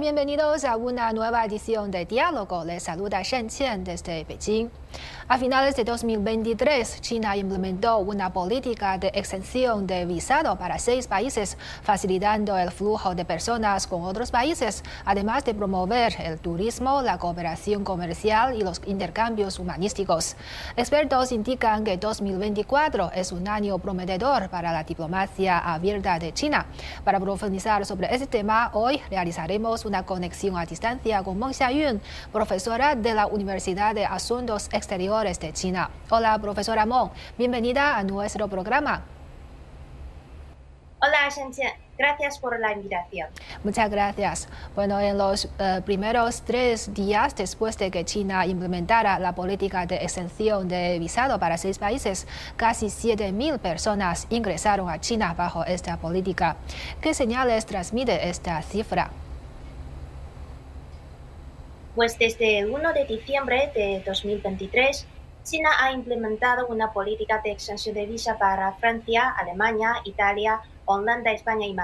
Bienvenidos a una nueva edición de Diálogo. Les saluda Shen Qian desde Beijing. A finales de 2023, China implementó una política de exención de visado para seis países, facilitando el flujo de personas con otros países, además de promover el turismo, la cooperación comercial y los intercambios humanísticos. Expertos indican que 2024 es un año prometedor para la diplomacia abierta de China. Para profundizar sobre este tema, hoy realizaremos una conexión a distancia con Meng Xiayun, profesora de la Universidad de Asuntos Exteriores de China. Hola, profesora Mong, bienvenida a nuestro programa. Hola, Shenqian. Gracias por la invitación. Muchas gracias. Bueno, en los eh, primeros tres días después de que China implementara la política de exención de visado para seis países, casi 7.000 personas ingresaron a China bajo esta política. ¿Qué señales transmite esta cifra? Pues desde el 1 de diciembre de 2023, China ha implementado una política de exención de visa para Francia, Alemania, Italia, Holanda, España y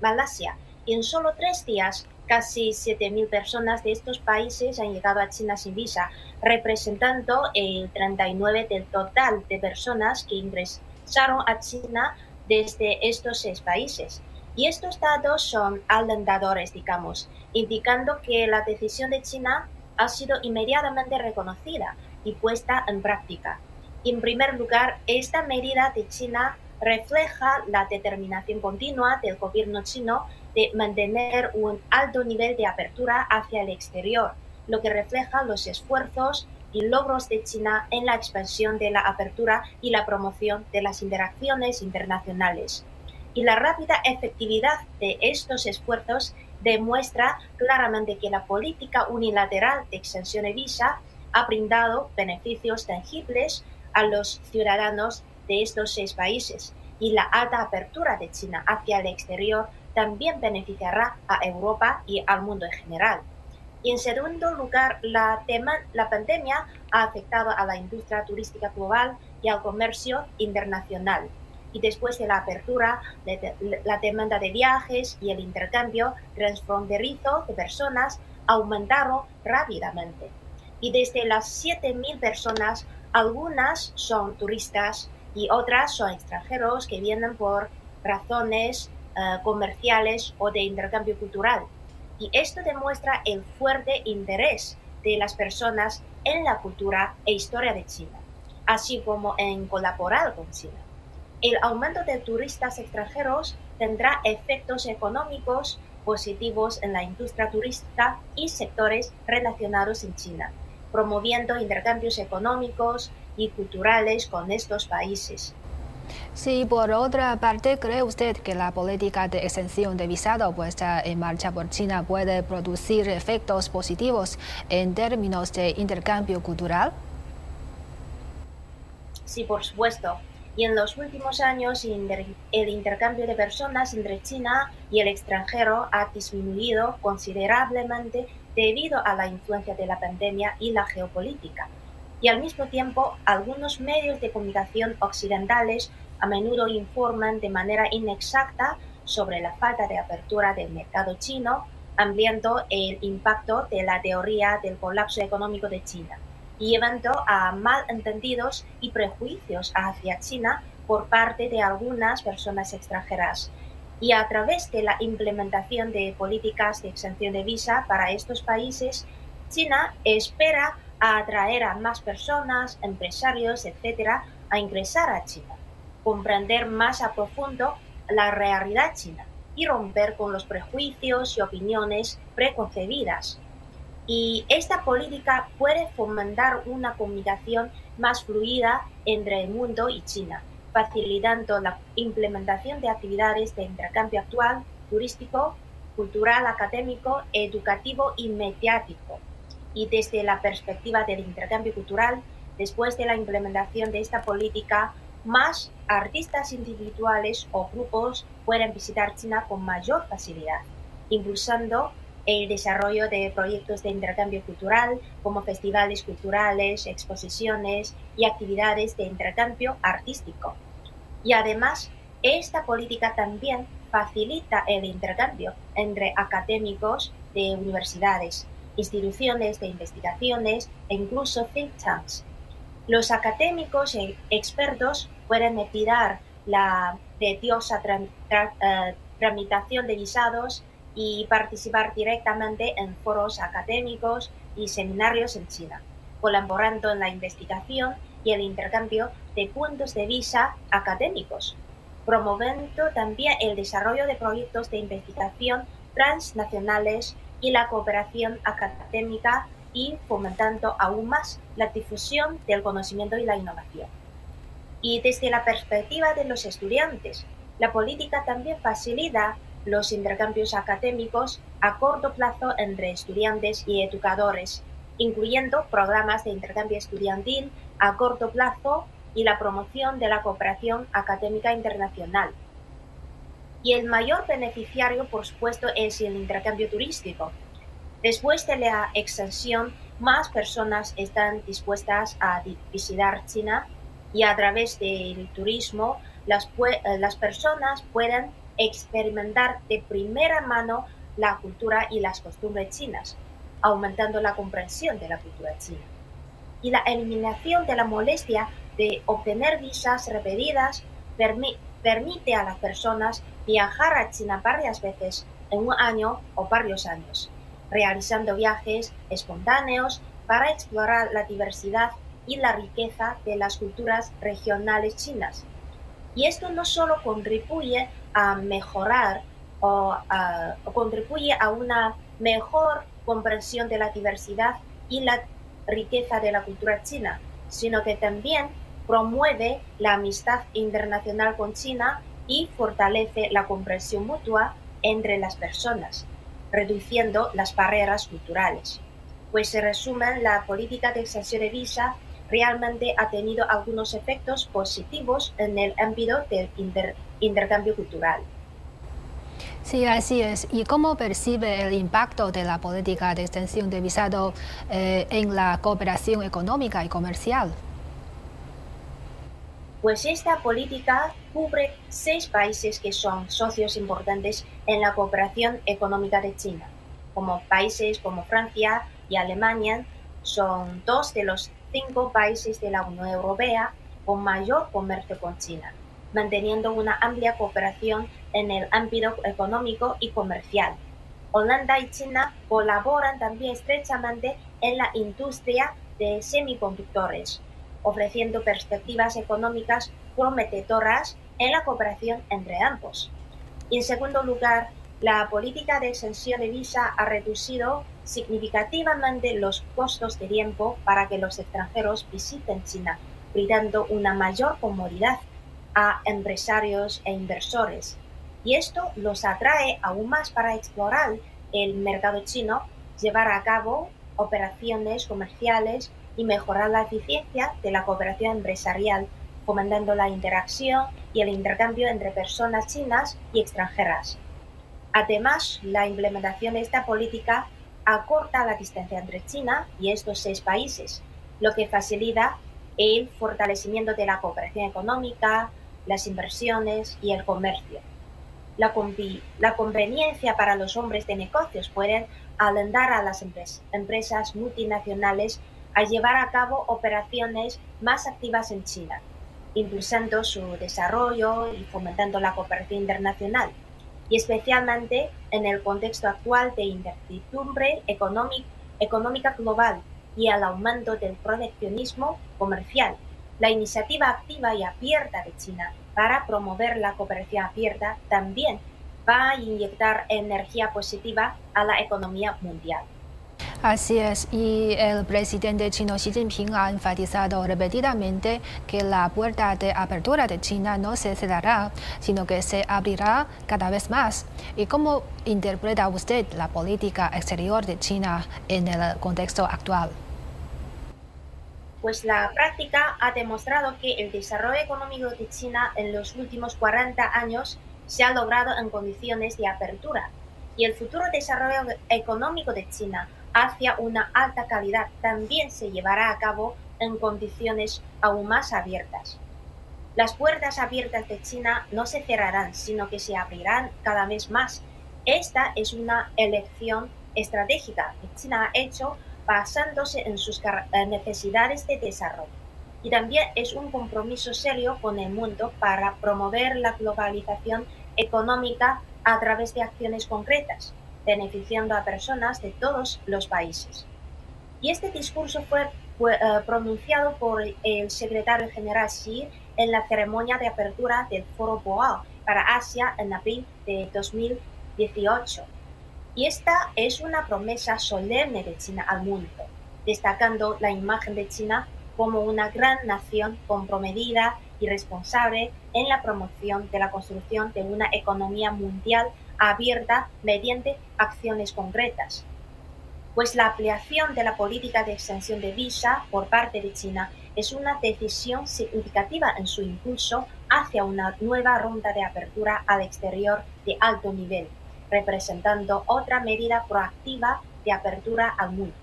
Malasia. Y en solo tres días, casi 7.000 personas de estos países han llegado a China sin visa, representando el 39 del total de personas que ingresaron a China desde estos seis países. Y estos datos son alentadores, digamos, indicando que la decisión de China ha sido inmediatamente reconocida y puesta en práctica. En primer lugar, esta medida de China refleja la determinación continua del gobierno chino de mantener un alto nivel de apertura hacia el exterior, lo que refleja los esfuerzos y logros de China en la expansión de la apertura y la promoción de las interacciones internacionales y la rápida efectividad de estos esfuerzos demuestra claramente que la política unilateral de exención de visa ha brindado beneficios tangibles a los ciudadanos de estos seis países y la alta apertura de China hacia el exterior también beneficiará a Europa y al mundo en general. Y en segundo lugar, la pandemia ha afectado a la industria turística global y al comercio internacional y después de la apertura, la demanda de viajes y el intercambio transfronterizo de personas aumentaron rápidamente. Y desde las 7.000 personas, algunas son turistas y otras son extranjeros que vienen por razones eh, comerciales o de intercambio cultural. Y esto demuestra el fuerte interés de las personas en la cultura e historia de China, así como en colaborar con China el aumento de turistas extranjeros tendrá efectos económicos positivos en la industria turística y sectores relacionados en China, promoviendo intercambios económicos y culturales con estos países. Sí, por otra parte, ¿cree usted que la política de exención de visado puesta en marcha por China puede producir efectos positivos en términos de intercambio cultural? Sí, por supuesto y en los últimos años el intercambio de personas entre China y el extranjero ha disminuido considerablemente debido a la influencia de la pandemia y la geopolítica. Y al mismo tiempo, algunos medios de comunicación occidentales a menudo informan de manera inexacta sobre la falta de apertura del mercado chino, ampliando el impacto de la teoría del colapso económico de China llevando a malentendidos y prejuicios hacia China por parte de algunas personas extranjeras. Y a través de la implementación de políticas de exención de visa para estos países, China espera atraer a más personas, empresarios, etcétera, a ingresar a China, comprender más a profundo la realidad china y romper con los prejuicios y opiniones preconcebidas y esta política puede fomentar una comunicación más fluida entre el mundo y China, facilitando la implementación de actividades de intercambio actual, turístico, cultural, académico, educativo y mediático. Y desde la perspectiva del intercambio cultural, después de la implementación de esta política, más artistas individuales o grupos pueden visitar China con mayor facilidad, impulsando el desarrollo de proyectos de intercambio cultural como festivales culturales, exposiciones y actividades de intercambio artístico. Y además, esta política también facilita el intercambio entre académicos de universidades, instituciones de investigaciones e incluso think tanks. Los académicos e expertos pueden retirar la tediosa eh, tramitación de visados y participar directamente en foros académicos y seminarios en China, colaborando en la investigación y el intercambio de puntos de vista académicos, promoviendo también el desarrollo de proyectos de investigación transnacionales y la cooperación académica y fomentando aún más la difusión del conocimiento y la innovación. Y desde la perspectiva de los estudiantes, la política también facilita los intercambios académicos a corto plazo entre estudiantes y educadores, incluyendo programas de intercambio estudiantil a corto plazo y la promoción de la cooperación académica internacional. Y el mayor beneficiario, por supuesto, es el intercambio turístico. Después de la extensión, más personas están dispuestas a visitar China y a través del turismo las, eh, las personas pueden experimentar de primera mano la cultura y las costumbres chinas, aumentando la comprensión de la cultura china. Y la eliminación de la molestia de obtener visas repetidas permite a las personas viajar a China varias veces en un año o varios años, realizando viajes espontáneos para explorar la diversidad y la riqueza de las culturas regionales chinas. Y esto no solo contribuye a mejorar o, contribuye a una mejor comprensión de la diversidad y la riqueza de la cultura china, sino que también promueve la amistad internacional con China y fortalece la comprensión mutua entre las personas, reduciendo las barreras culturales. Pues se resume, la política de exención de visa realmente ha tenido algunos efectos positivos en el ámbito del intercambio cultural. Sí, así es. ¿Y cómo percibe el impacto de la política de extensión de visado eh, en la cooperación económica y comercial? Pues esta política cubre seis países que son socios importantes en la cooperación económica de China, como países como Francia y Alemania, son dos de los cinco países de la Unión Europea con mayor comercio con China, manteniendo una amplia cooperación en el ámbito económico y comercial. Holanda y China colaboran también estrechamente en la industria de semiconductores, ofreciendo perspectivas económicas prometedoras en la cooperación entre ambos. Y en segundo lugar, la política de exención de visa ha reducido significativamente los costos de tiempo para que los extranjeros visiten China, brindando una mayor comodidad a empresarios e inversores. Y esto los atrae aún más para explorar el mercado chino, llevar a cabo operaciones comerciales y mejorar la eficiencia de la cooperación empresarial, fomentando la interacción y el intercambio entre personas chinas y extranjeras. Además, la implementación de esta política acorta la distancia entre China y estos seis países, lo que facilita el fortalecimiento de la cooperación económica, las inversiones y el comercio. La, conveniencia para los hombres de negocios puede alentar a las empresas multinacionales a llevar a cabo operaciones más activas en China, impulsando su desarrollo y fomentando la cooperación internacional y especialmente en el contexto actual de incertidumbre económica global y al aumento del proteccionismo comercial. La iniciativa activa y abierta de China para promover la cooperación abierta también va a inyectar energía positiva a la economía mundial. Así es, y el presidente chino Xi Jinping ha enfatizado repetidamente que la puerta de apertura de China no se cerrará, sino que se abrirá cada vez más. ¿Y cómo interpreta usted la política exterior de China en el contexto actual? Pues la práctica ha demostrado que el desarrollo económico de China en los últimos 40 años se ha logrado en condiciones de apertura y el futuro desarrollo económico de China hacia una alta calidad también se llevará a cabo en condiciones aún más abiertas. Las puertas abiertas de China no se cerrarán, sino que se abrirán cada vez más. Esta es una elección estratégica que China ha hecho basándose en sus eh, necesidades de desarrollo. Y también es un compromiso serio con el mundo para promover la globalización económica a través de acciones concretas, beneficiando a personas de todos los países. Y este discurso fue, eh, pronunciado por el secretario general Xi en la ceremonia de apertura del Foro Boao para Asia en abril de 2018. Y esta es una promesa solemne de China al mundo, destacando la imagen de China como una gran nación comprometida y responsable en la promoción de la construcción de una economía mundial abierta mediante acciones concretas. Pues la ampliación de la política de extensión de visa por parte de China es una decisión significativa en su impulso hacia una nueva ronda de apertura al exterior de alto nivel, representando otra medida proactiva de apertura al mundo,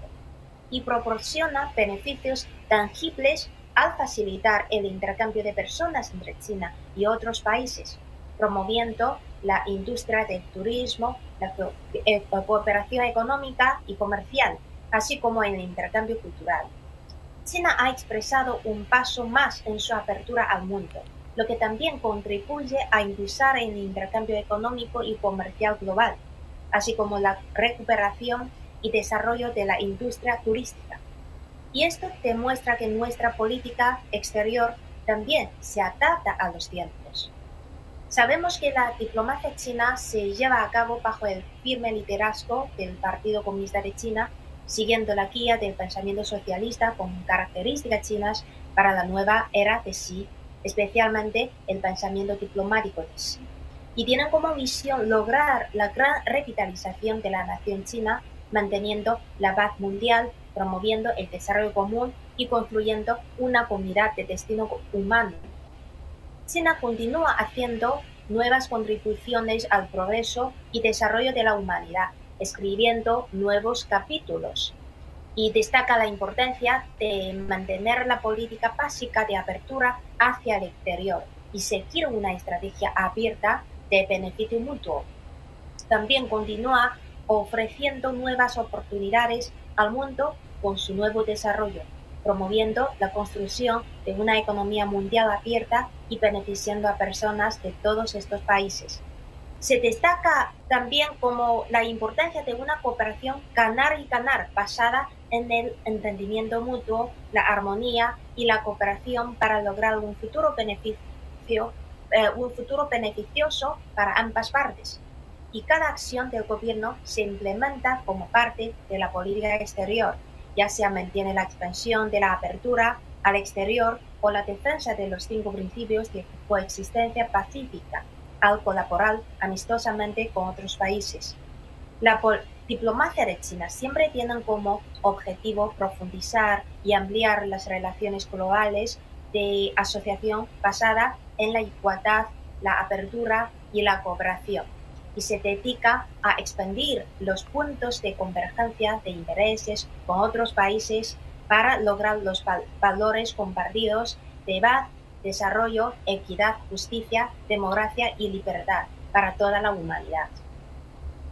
y proporciona beneficios tangibles al facilitar el intercambio de personas entre China y otros países, promoviendo la industria del turismo, la eh, cooperación económica y comercial, así como el intercambio cultural. China ha expresado un paso más en su apertura al mundo, lo que también contribuye a impulsar el intercambio económico y comercial global, así como la recuperación y desarrollo de la industria turística. Y esto demuestra que nuestra política exterior también se adapta a los tiempos. Sabemos que la diplomacia china se lleva a cabo bajo el firme liderazgo del Partido Comunista de China siguiendo la guía del pensamiento socialista con características chinas para la nueva era de Xi, especialmente el pensamiento diplomático de Xi. Y tienen como misión lograr la gran revitalización de la nación china, manteniendo la paz mundial, promoviendo el desarrollo común y construyendo una comunidad de destino humano. China continúa haciendo nuevas contribuciones al progreso y desarrollo de la humanidad, escribiendo nuevos capítulos y destaca la importancia de mantener la política básica de apertura hacia el exterior y seguir una estrategia abierta de beneficio mutuo. También continúa ofreciendo nuevas oportunidades al mundo con su nuevo desarrollo, promoviendo la construcción de una economía mundial abierta y beneficiando a personas de todos estos países. Se destaca también como la importancia de una cooperación ganar y ganar basada en el entendimiento mutuo, la armonía y la cooperación para lograr un futuro beneficio, eh, un futuro beneficioso para ambas partes. Y cada acción del gobierno se implementa como parte de la política exterior, ya sea mantiene la expansión de la apertura al exterior o la defensa de los cinco principios de coexistencia pacífica al colaborar amistosamente con otros países. La diplomacia de China siempre tiene como objetivo profundizar y ampliar las relaciones globales de asociación basada en la igualdad, la apertura y la cooperación, y se dedica a expandir los puntos de convergencia de intereses con otros países para lograr los valores compartidos de paz desarrollo, equidad, justicia, democracia y libertad para toda la humanidad.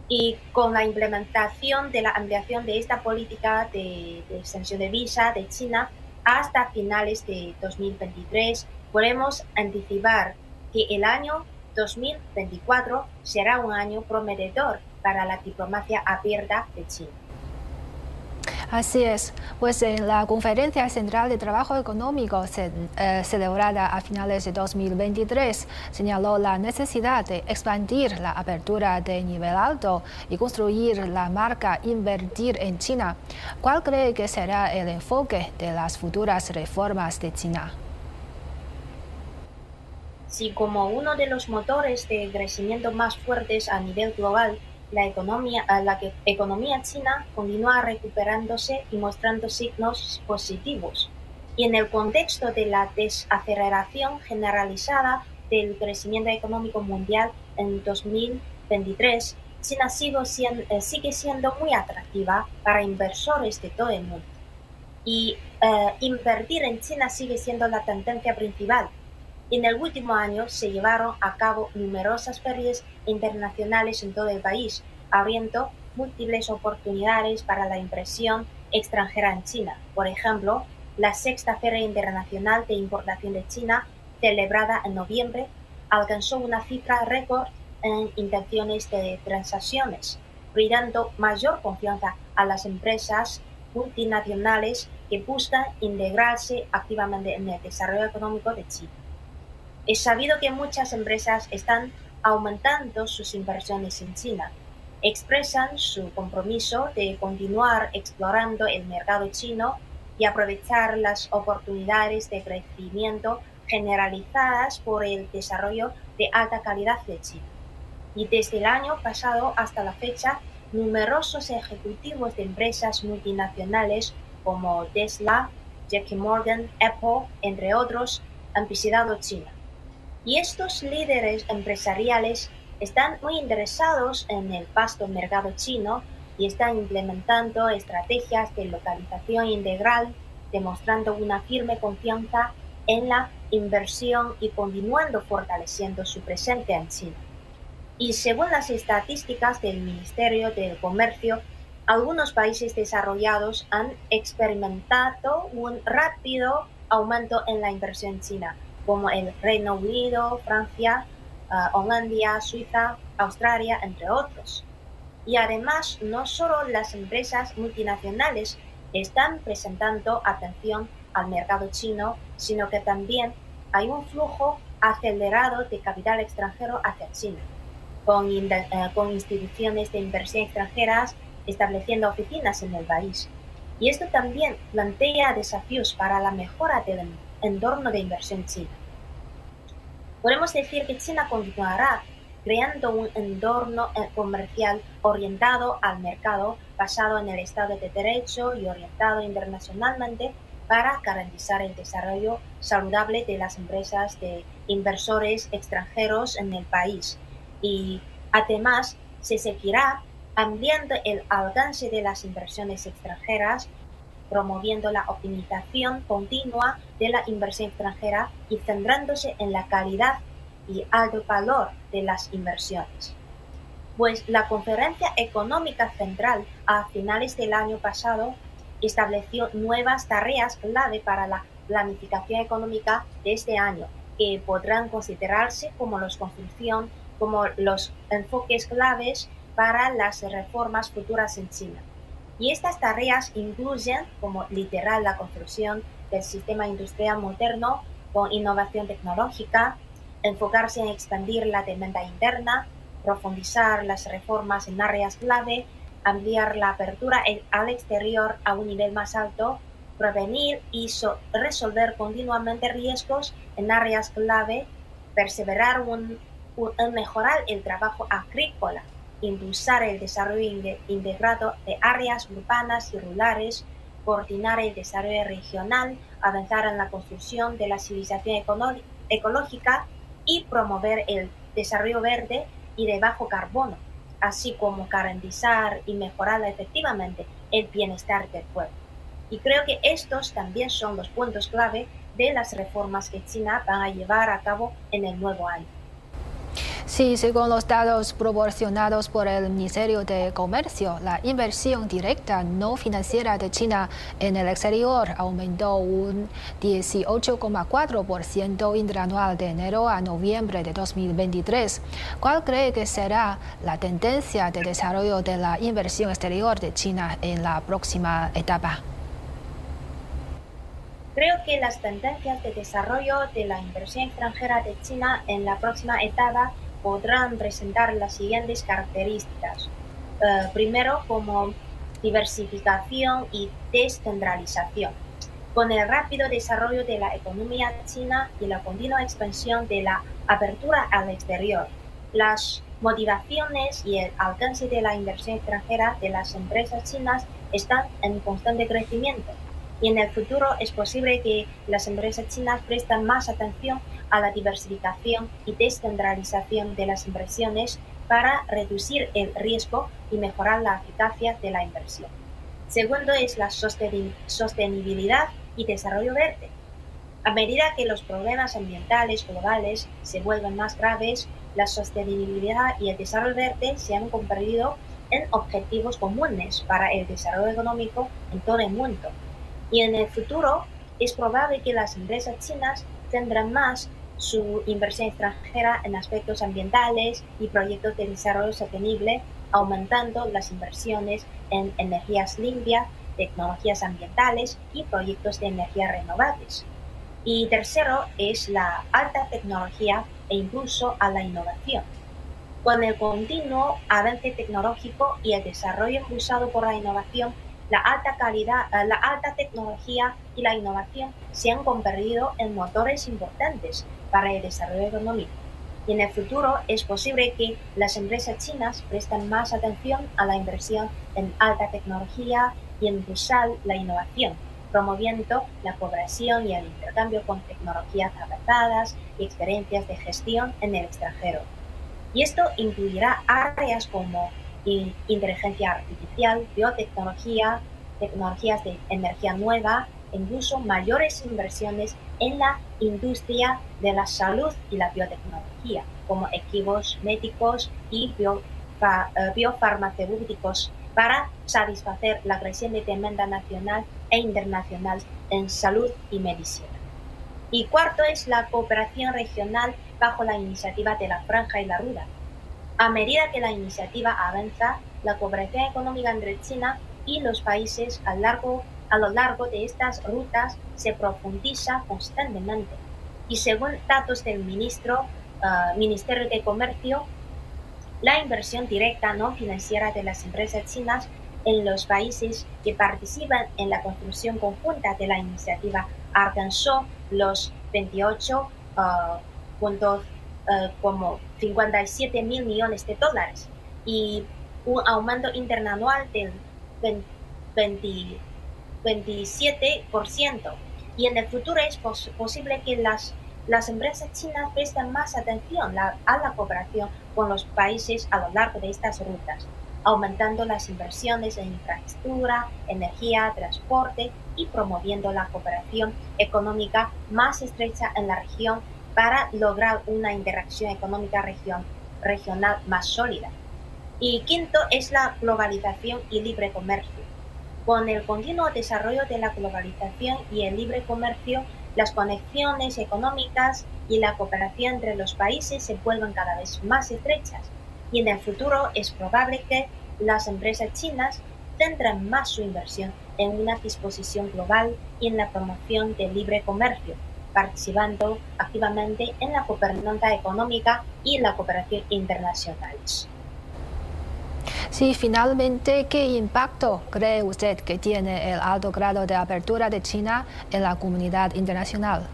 Y con la implementación de la ampliación de esta política de, extensión de visa de China hasta finales de 2023, podemos anticipar que el año 2024 será un año prometedor para la diplomacia abierta de China. Así es, pues en la Conferencia Central de Trabajo Económico eh, celebrada a finales de 2023 señaló la necesidad de expandir la apertura de nivel alto y construir la marca Invertir en China. ¿Cuál cree que será el enfoque de las futuras reformas de China? Si como uno de los motores de crecimiento más fuertes a nivel global, la economía, la economía china continúa recuperándose y mostrando signos positivos. Y en el contexto de la desaceleración generalizada del crecimiento económico mundial en 2023, China eh, sigue siendo muy atractiva para inversores de todo el mundo. Y eh, invertir en China sigue siendo la tendencia principal En el último año se llevaron a cabo numerosas ferias internacionales en todo el país, abriendo múltiples oportunidades para la impresión extranjera en China. Por ejemplo, la sexta Feria Internacional de Importación de China, celebrada en noviembre, alcanzó una cifra récord en intenciones de transacciones, brindando mayor confianza a las empresas multinacionales que buscan integrarse activamente en el desarrollo económico de China. Es sabido que muchas empresas están aumentando sus inversiones en China. Expresan su compromiso de continuar explorando el mercado chino y aprovechar las oportunidades de crecimiento generalizadas por el desarrollo de alta calidad de China. Y desde el año pasado hasta la fecha, numerosos ejecutivos de empresas multinacionales como Tesla, Jackie Morgan, Apple, entre otros, han visitado China. Y estos líderes empresariales están muy interesados en el vasto mercado chino y están implementando estrategias de localización integral, demostrando una firme confianza en la inversión y continuando fortaleciendo su presencia en China. Y según las estadísticas del Ministerio del Comercio, algunos países desarrollados han experimentado un rápido aumento en la inversión china como el Reino Unido, Francia, uh, Holanda, Suiza, Australia, entre otros. Y además, no solo las empresas multinacionales están presentando atención al mercado chino, sino que también hay un flujo acelerado de capital extranjero hacia China, con, uh, con instituciones de inversión extranjeras estableciendo oficinas en el país. Y esto también plantea desafíos para la mejora del entorno de inversión china. Podemos decir que China continuará creando un entorno eh, comercial orientado al mercado, basado en el Estado de Derecho y orientado internacionalmente para garantizar el desarrollo saludable de las empresas de inversores extranjeros en el país. Y además se seguirá ampliando el alcance de las inversiones extranjeras promoviendo la optimización continua de la inversión extranjera y centrándose en la calidad y alto valor de las inversiones. Pues la Conferencia Económica Central a finales del año pasado estableció nuevas tareas clave para la planificación económica de este año, que podrán considerarse como los construcción, como los enfoques claves para las reformas futuras en China. Y estas tareas incluyen como literal la construcción del sistema industrial moderno con innovación tecnológica, enfocarse en expandir la demanda interna, profundizar las reformas en áreas clave, ampliar la apertura al exterior a un nivel más alto, prevenir y resolver continuamente riesgos en áreas clave, perseverar en mejorar el trabajo agrícola impulsar el desarrollo integrado de áreas urbanas y rurales, coordinar el desarrollo regional, avanzar en la construcción de la civilización ecológica y promover el desarrollo verde y de bajo carbono, así como garantizar y mejorar efectivamente el bienestar del pueblo. Y creo que estos también son los puntos clave de las reformas que China va a llevar a cabo en el nuevo año. Sí, según los datos proporcionados por el Ministerio de Comercio, la inversión directa no financiera de China en el exterior aumentó un 18,4% interanual de enero a noviembre de 2023. ¿Cuál cree que será la tendencia de desarrollo de la inversión exterior de China en la próxima etapa? Creo que las tendencias de desarrollo de la inversión extranjera de China en la próxima etapa podrán presentar las siguientes características. Eh, primero, como diversificación y descentralización. Con el rápido desarrollo de la economía china y la continua expansión de la apertura al exterior, las motivaciones y el alcance de la inversión extranjera de las empresas chinas están en constante crecimiento y en el futuro es posible que las empresas chinas presten más atención a la diversificación y descentralización de las inversiones para reducir el riesgo y mejorar la eficacia de la inversión. Segundo es la sostenibilidad y desarrollo verde. A medida que los problemas ambientales globales se vuelven más graves, la sostenibilidad y el desarrollo verde se han convertido en objetivos comunes para el desarrollo económico en todo el mundo. Y en el futuro es probable que las empresas chinas tendrán más su inversión extranjera en aspectos ambientales y proyectos de desarrollo sostenible, aumentando las inversiones en energías limpias, tecnologías ambientales y proyectos de energías renovables. Y tercero es la alta tecnología e incluso a la innovación. Con el continuo avance tecnológico y el desarrollo cruzado por la innovación, la alta calidad, eh, la alta tecnología y la innovación se han convertido en motores importantes para el desarrollo económico. Y en el futuro es posible que las empresas chinas presten más atención a la inversión en alta tecnología y en impulsar la innovación, promoviendo la cooperación y el intercambio con tecnologías avanzadas y experiencias de gestión en el extranjero. Y esto incluirá áreas como inteligencia artificial, biotecnología, tecnologías de energía nueva, e incluso mayores inversiones en la industria de la salud y la biotecnología, como equipos médicos y eh, biofarmacéuticos para satisfacer la creciente demanda nacional e internacional en salud y medicina. Y cuarto es la cooperación regional bajo la iniciativa de la Franja y la Ruda. A medida que la iniciativa avanza, la cooperación económica entre China y los países a, lo largo de estas rutas se profundiza constantemente. Y según datos del uh, Ministerio de Comercio, la inversión directa no financiera de las empresas chinas en los países que participan en la construcción conjunta de la iniciativa alcanzó los 28 uh, puntos uh, como 57 mil millones de dólares y un aumento interanual del 20, 27%. Y en el futuro es posible que las, las empresas chinas presten más atención a la cooperación con los países a lo largo de estas rutas, aumentando las inversiones en infraestructura, energía, transporte y promoviendo la cooperación económica más estrecha en la región para lograr una interacción económica regional más sólida. Y quinto es la globalización y libre comercio. Con el continuo desarrollo de la globalización y el libre comercio, las conexiones económicas y la cooperación entre los países se vuelven cada vez más estrechas y en el futuro es probable que las empresas chinas tendrán más su inversión en una disposición global y en la promoción del libre comercio, participando activamente en la gobernanza económica y la cooperación internacionales. Sí, finalmente, ¿qué impacto cree usted que tiene el alto grado de apertura de China en la comunidad internacional?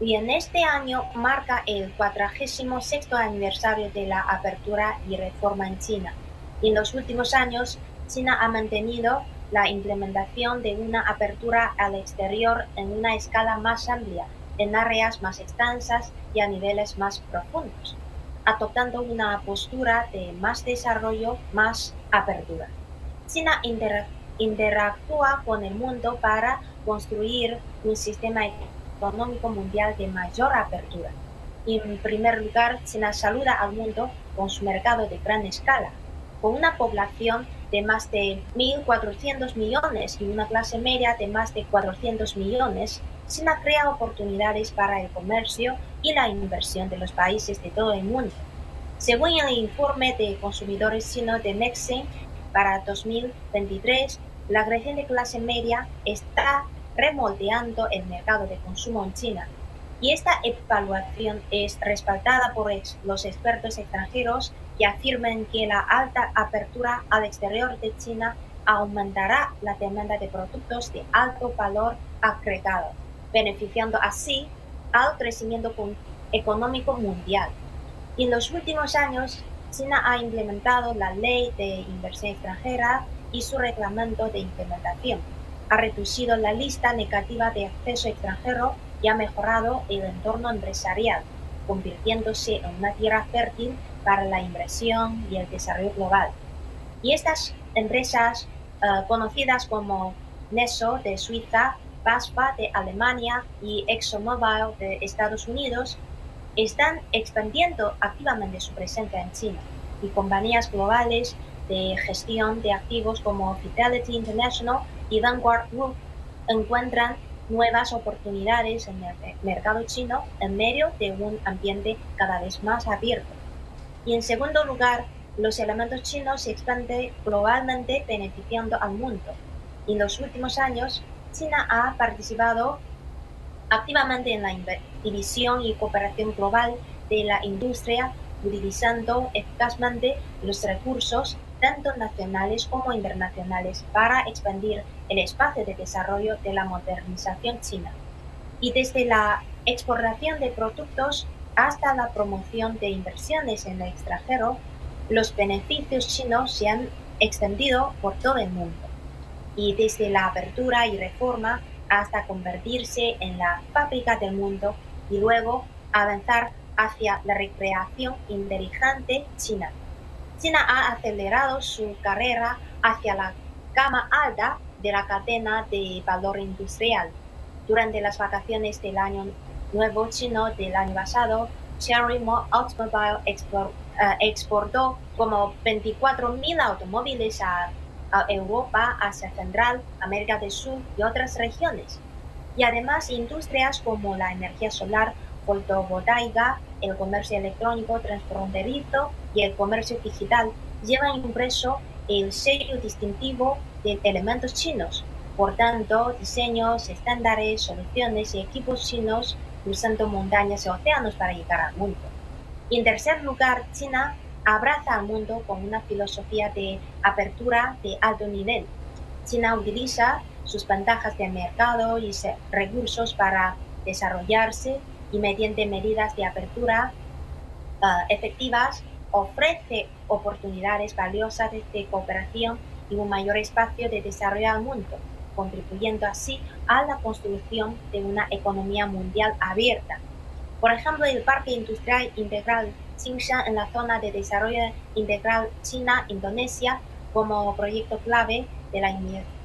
y en este año marca el 46 aniversario de la apertura y reforma en China. En los últimos años, China ha mantenido la implementación de una apertura al exterior en una escala más amplia, en áreas más extensas y a niveles más profundos, adoptando una postura de más desarrollo, más apertura. China interactúa con el mundo para construir un sistema económico mundial de mayor apertura. En primer lugar, China saluda al mundo con su mercado de gran escala, con una población de más de 1.400 millones y una clase media de más de 400 millones, China crea oportunidades para el comercio y la inversión de los países de todo el mundo. Según el informe de consumidores chinos de Nexen para 2023, la creciente clase media está remoldeando el mercado de consumo en China. Y esta evaluación es respaldada por los expertos extranjeros que afirman que la alta apertura al exterior de China aumentará la demanda de productos de alto valor agregado, beneficiando así al crecimiento económico mundial. En los últimos años, China ha implementado la ley de inversión extranjera y su reglamento de implementación ha reducido la lista negativa de acceso extranjero y ha mejorado el entorno empresarial, convirtiéndose en una tierra fértil para la inversión y el desarrollo global. Y estas empresas eh, conocidas como Neso de Suiza, BASFA de Alemania y ExxonMobil de Estados Unidos están expandiendo activamente su presencia en China y compañías globales de gestión de activos como Fidelity International y Vanguard Group encuentran nuevas oportunidades en el mercado chino en medio de un ambiente cada vez más abierto. Y en segundo lugar, los elementos chinos se expanden globalmente beneficiando al mundo. En los últimos años, China ha participado activamente en la división y cooperación global de la industria, utilizando eficazmente los recursos tanto nacionales como internacionales para expandir el espacio de desarrollo de la modernización china. Y desde la exportación de productos hasta la promoción de inversiones en el extranjero, los beneficios chinos se han extendido por todo el mundo. Y desde la apertura y reforma hasta convertirse en la fábrica del mundo y luego avanzar hacia la recreación inteligente china. China ha acelerado su carrera hacia la gama alta de la cadena de valor industrial. Durante las vacaciones del año nuevo chino del año pasado, Cherry Automobile eh, exportó como 24.000 automóviles a, a, Europa, Asia Central, América del Sur y otras regiones. Y además industrias como la energía solar, fotovoltaica, el comercio electrónico transfronterizo y el comercio digital llevan impreso el sello distintivo de elementos chinos. Por tanto, diseños, estándares, soluciones y equipos chinos cruzando montañas y océanos para llegar al mundo. Y en tercer lugar, China abraza al mundo con una filosofía de apertura de alto nivel. China utiliza sus ventajas de mercado y recursos para desarrollarse y mediante medidas de apertura uh, efectivas ofrece oportunidades valiosas de cooperación y un mayor espacio de desarrollo al mundo, contribuyendo así a la construcción de una economía mundial abierta. Por ejemplo, el Parque Industrial Integral Xingshan en la zona de desarrollo integral China-Indonesia como proyecto clave de la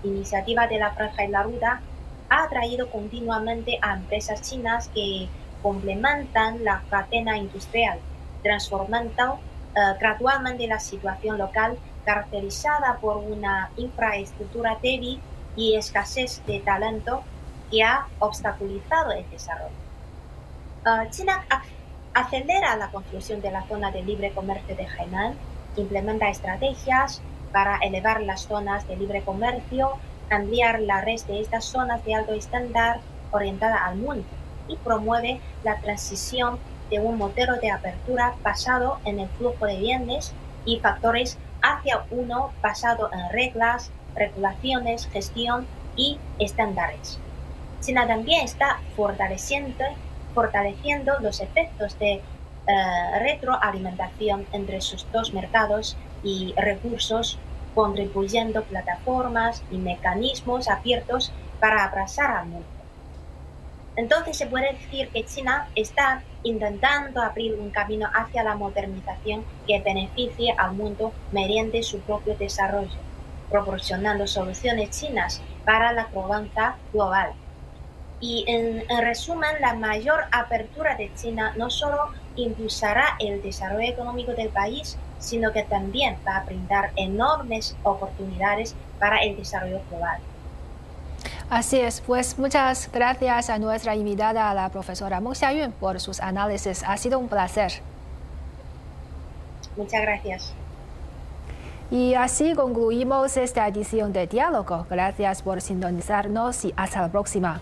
iniciativa de la Franja y la Ruta ha atraído continuamente a empresas chinas que complementan la cadena industrial, transformando eh, gradualmente la situación local caracterizada por una infraestructura débil y escasez de talento que ha obstaculizado el desarrollo. Eh, China acelera la construcción de la zona de libre comercio de Hainan, implementa estrategias para elevar las zonas de libre comercio, ampliar la red de estas zonas de alto estándar orientada al mundo y promueve la transición de un modelo de apertura basado en el flujo de bienes y factores hacia uno basado en reglas, regulaciones, gestión y estándares. China también está fortaleciendo, los efectos de eh, retroalimentación entre sus dos mercados y recursos, contribuyendo plataformas y mecanismos abiertos para abrazar al mundo. Entonces se puede decir que China está intentando abrir un camino hacia la modernización que beneficie al mundo mediante su propio desarrollo, proporcionando soluciones chinas para la gobernanza global. Y en, resumen, la mayor apertura de China no solo impulsará el desarrollo económico del país, sino que también va a brindar enormes oportunidades para el desarrollo global. Así es, pues muchas gracias a nuestra invitada, la profesora Meng Xiayun, por sus análisis. Ha sido un placer. Muchas gracias. Y así concluimos esta edición de Diálogo. Gracias por sintonizarnos y hasta la próxima.